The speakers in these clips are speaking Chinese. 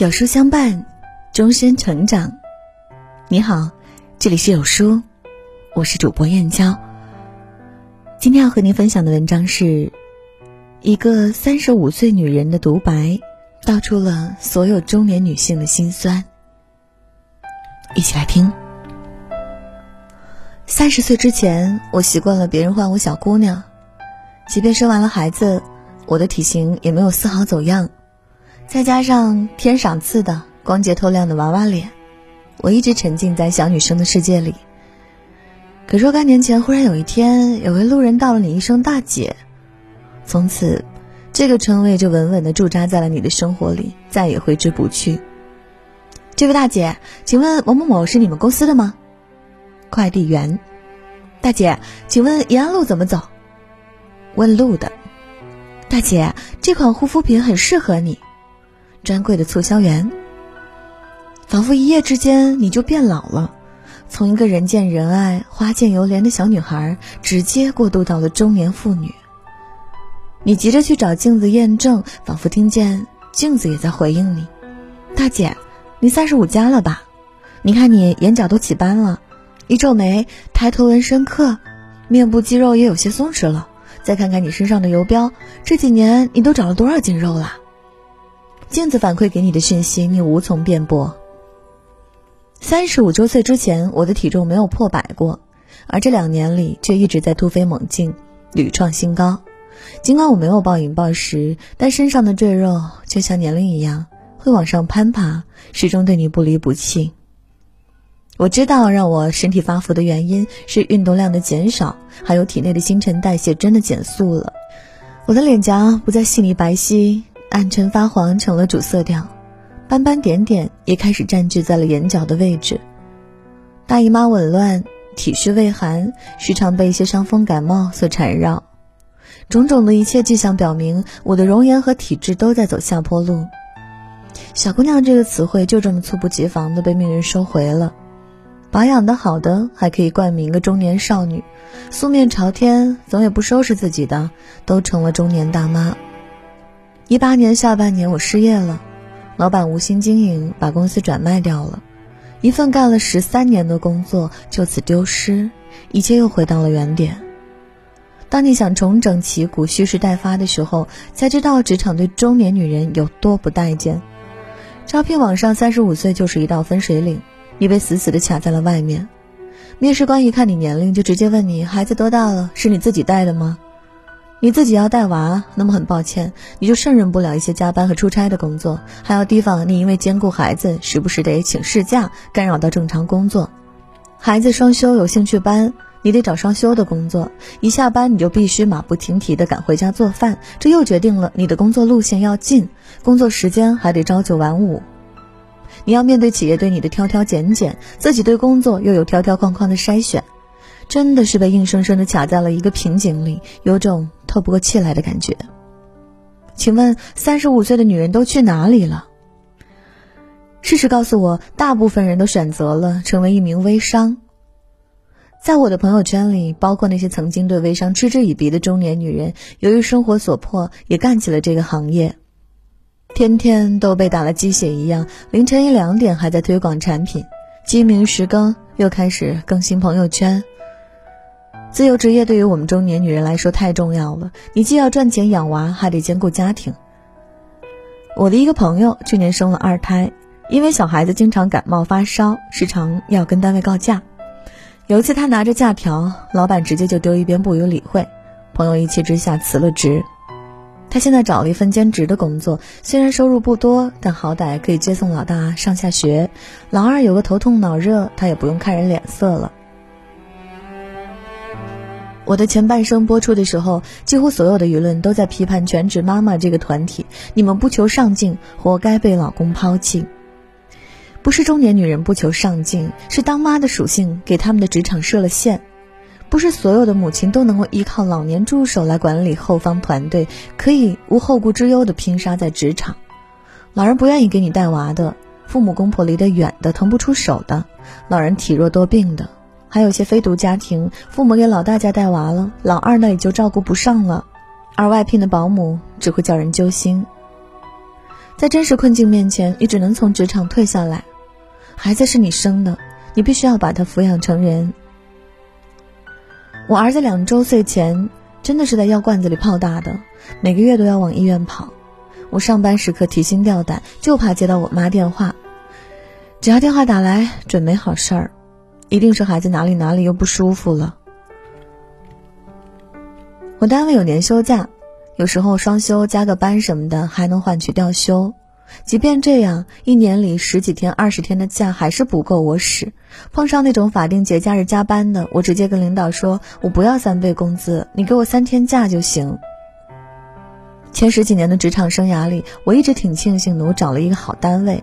有书相伴，终身成长。你好，这里是有书，我是主播燕娇。今天要和您分享的文章是一个三十五岁女人的独白，道出了所有中年女性的心酸。一起来听。三十岁之前，我习惯了别人唤我小姑娘，即便生完了孩子，我的体型也没有丝毫走样。再加上天赏赐的光洁透亮的娃娃脸，我一直沉浸在小女生的世界里。可若干年前，忽然有一天，有位路人道了你一声“大姐”，从此，这个称谓就稳稳的驻扎在了你的生活里，再也挥之不去。这位大姐，请问某某某是你们公司的吗？快递员。大姐，请问延安路怎么走？问路的。大姐，这款护肤品很适合你。专柜的促销员，仿佛一夜之间你就变老了，从一个人见人爱、花见犹怜的小女孩，直接过渡到了中年妇女。你急着去找镜子验证，仿佛听见镜子也在回应你：“大姐，你三十五加了吧？你看你眼角都起斑了，一皱眉，抬头纹深刻，面部肌肉也有些松弛了。再看看你身上的油标，这几年你都长了多少斤肉了？”镜子反馈给你的讯息，你无从辩驳。三十五周岁之前，我的体重没有破百过，而这两年里却一直在突飞猛进，屡创新高。尽管我没有暴饮暴食，但身上的赘肉就像年龄一样会往上攀爬，始终对你不离不弃。我知道让我身体发福的原因是运动量的减少，还有体内的新陈代谢真的减速了。我的脸颊不再细腻白皙。暗沉发黄成了主色调，斑斑点点也开始占据在了眼角的位置。大姨妈紊乱，体虚畏寒，时常被一些伤风感冒所缠绕。种种的一切迹象表明，我的容颜和体质都在走下坡路。小姑娘这个词汇就这么猝不及防的被命运收回了。保养的好的还可以冠名个中年少女，素面朝天总也不收拾自己的，都成了中年大妈。一八年下半年，我失业了，老板无心经营，把公司转卖掉了，一份干了十三年的工作就此丢失，一切又回到了原点。当你想重整旗鼓、蓄势待发的时候，才知道职场对中年女人有多不待见。招聘网上三十五岁就是一道分水岭，你被死死的卡在了外面。面试官一看你年龄，就直接问你孩子多大了，是你自己带的吗？你自己要带娃，那么很抱歉，你就胜任不了一些加班和出差的工作，还要提防你因为兼顾孩子，时不时得请事假，干扰到正常工作。孩子双休有兴趣班，你得找双休的工作，一下班你就必须马不停蹄地赶回家做饭，这又决定了你的工作路线要近，工作时间还得朝九晚五。你要面对企业对你的挑挑拣拣，自己对工作又有条条框框的筛选。真的是被硬生生的卡在了一个瓶颈里，有种透不过气来的感觉。请问，三十五岁的女人都去哪里了？事实告诉我，大部分人都选择了成为一名微商。在我的朋友圈里，包括那些曾经对微商嗤之以鼻的中年女人，由于生活所迫，也干起了这个行业。天天都被打了鸡血一样，凌晨一两点还在推广产品，鸡鸣时更又开始更新朋友圈。自由职业对于我们中年女人来说太重要了，你既要赚钱养娃，还得兼顾家庭。我的一个朋友去年生了二胎，因为小孩子经常感冒发烧，时常要跟单位告假。有一次他拿着假条，老板直接就丢一边不予理会。朋友一气之下辞了职。他现在找了一份兼职的工作，虽然收入不多，但好歹可以接送老大上下学。老二有个头痛脑热，他也不用看人脸色了。我的前半生播出的时候，几乎所有的舆论都在批判全职妈妈这个团体。你们不求上进，活该被老公抛弃。不是中年女人不求上进，是当妈的属性给他们的职场设了限。不是所有的母亲都能够依靠老年助手来管理后方团队，可以无后顾之忧的拼杀在职场。老人不愿意给你带娃的，父母公婆离得远的，腾不出手的，老人体弱多病的。还有些非独家庭，父母给老大家带娃了，老二呢也就照顾不上了，而外聘的保姆只会叫人揪心。在真实困境面前，你只能从职场退下来。孩子是你生的，你必须要把他抚养成人。我儿子两周岁前真的是在药罐子里泡大的，每个月都要往医院跑。我上班时刻提心吊胆，就怕接到我妈电话。只要电话打来，准没好事儿，一定是孩子哪里哪里又不舒服了。我单位有年休假。有时候双休加个班什么的还能换取调休，即便这样，一年里十几天、二十天的假还是不够我使。碰上那种法定节假日加班的，我直接跟领导说：“我不要三倍工资，你给我三天假就行。”前十几年的职场生涯里，我一直挺庆幸的，我找了一个好单位，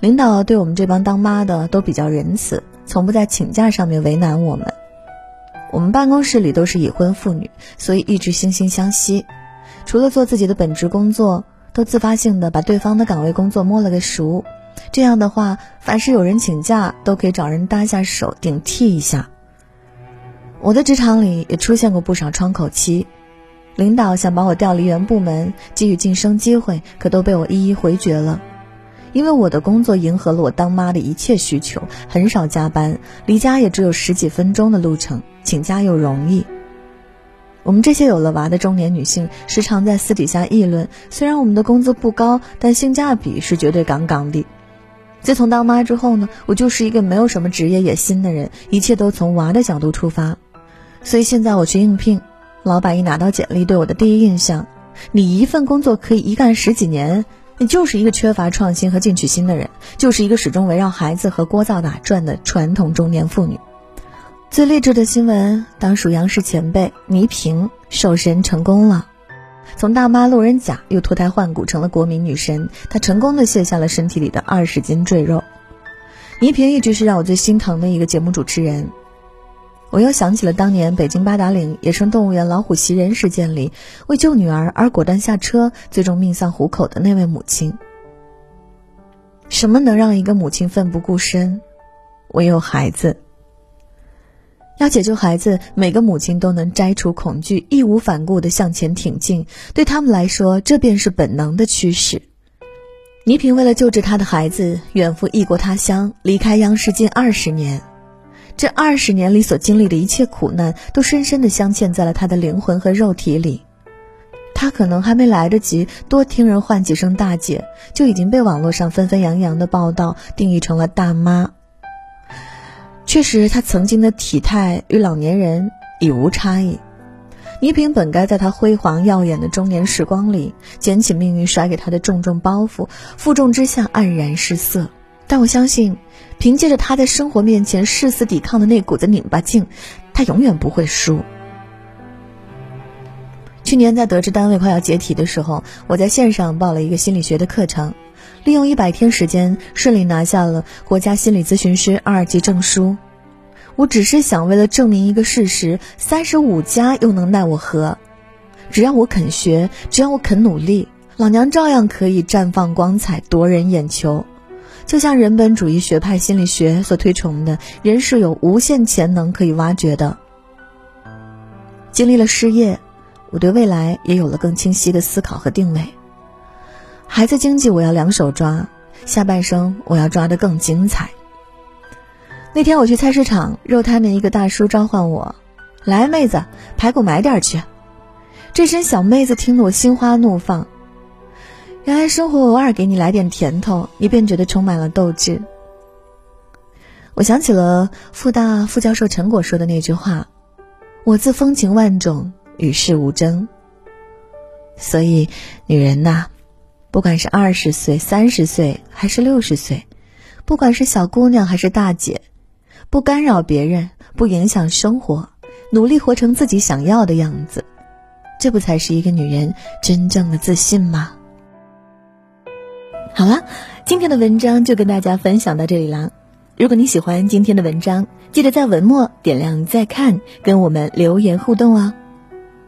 领导对我们这帮当妈的都比较仁慈，从不在请假上面为难我们。我们办公室里都是已婚妇女，所以一直惺惺相惜。除了做自己的本职工作，都自发性的把对方的岗位工作摸了个熟。这样的话，凡是有人请假，都可以找人搭下手顶替一下。我的职场里也出现过不少窗口期，领导想把我调离原部门，给予晋升机会，可都被我一一回绝了。因为我的工作迎合了我当妈的一切需求，很少加班，离家也只有十几分钟的路程，请假又容易。我们这些有了娃的中年女性，时常在私底下议论：虽然我们的工资不高，但性价比是绝对杠杠的。自从当妈之后呢，我就是一个没有什么职业野心的人，一切都从娃的角度出发。所以现在我去应聘，老板一拿到简历，对我的第一印象：你一份工作可以一干十几年，你就是一个缺乏创新和进取心的人，就是一个始终围绕孩子和锅灶打转的传统中年妇女。最励志的新闻，当属央视前辈倪萍瘦身成功了，从大妈路人甲又脱胎换骨成了国民女神。她成功的卸下了身体里的二十斤赘肉。倪萍一直是让我最心疼的一个节目主持人。我又想起了当年北京八达岭野生动物园老虎袭人事件里，为救女儿而果断下车，最终命丧虎口的那位母亲。什么能让一个母亲奋不顾身？唯有孩子。要解救孩子，每个母亲都能摘除恐惧，义无反顾地向前挺进。对他们来说，这便是本能的驱使。倪萍为了救治她的孩子，远赴异国他乡，离开央视近二十年。这二十年里所经历的一切苦难，都深深地镶嵌在了他的灵魂和肉体里。他可能还没来得及多听人唤几声大姐，就已经被网络上纷纷扬扬的报道定义成了大妈。确实，他曾经的体态与老年人已无差异。倪萍本该在她辉煌耀眼的中年时光里，捡起命运甩给她的重重包袱，负重之下黯然失色。但我相信，凭借着他在生活面前誓死抵抗的那股子拧巴劲，他永远不会输。去年在得知单位快要解体的时候，我在线上报了一个心理学的课程。利用一百天时间，顺利拿下了国家心理咨询师二级证书。我只是想为了证明一个事实：三十五加又能奈我何？只要我肯学，只要我肯努力，老娘照样可以绽放光彩，夺人眼球。就像人本主义学派心理学所推崇的，人是有无限潜能可以挖掘的。经历了失业，我对未来也有了更清晰的思考和定位。孩子经济我要两手抓，下半生我要抓得更精彩。那天我去菜市场，肉摊的一个大叔召唤我：“来，妹子，排骨买点去。”这声小妹子听得我心花怒放。原来生活偶尔给你来点甜头，你便觉得充满了斗志。我想起了复大副教授陈果说的那句话：“我自风情万种，与世无争。”所以，女人呐。不管是二十岁、三十岁还是六十岁，不管是小姑娘还是大姐，不干扰别人，不影响生活，努力活成自己想要的样子，这不才是一个女人真正的自信吗？好了，今天的文章就跟大家分享到这里啦。如果你喜欢今天的文章，记得在文末点亮再看，跟我们留言互动哦。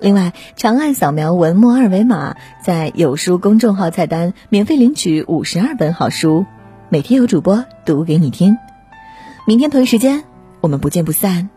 另外，长按扫描文末二维码，在有书公众号菜单免费领取五十二本好书，每天有主播读给你听。明天同一时间，我们不见不散。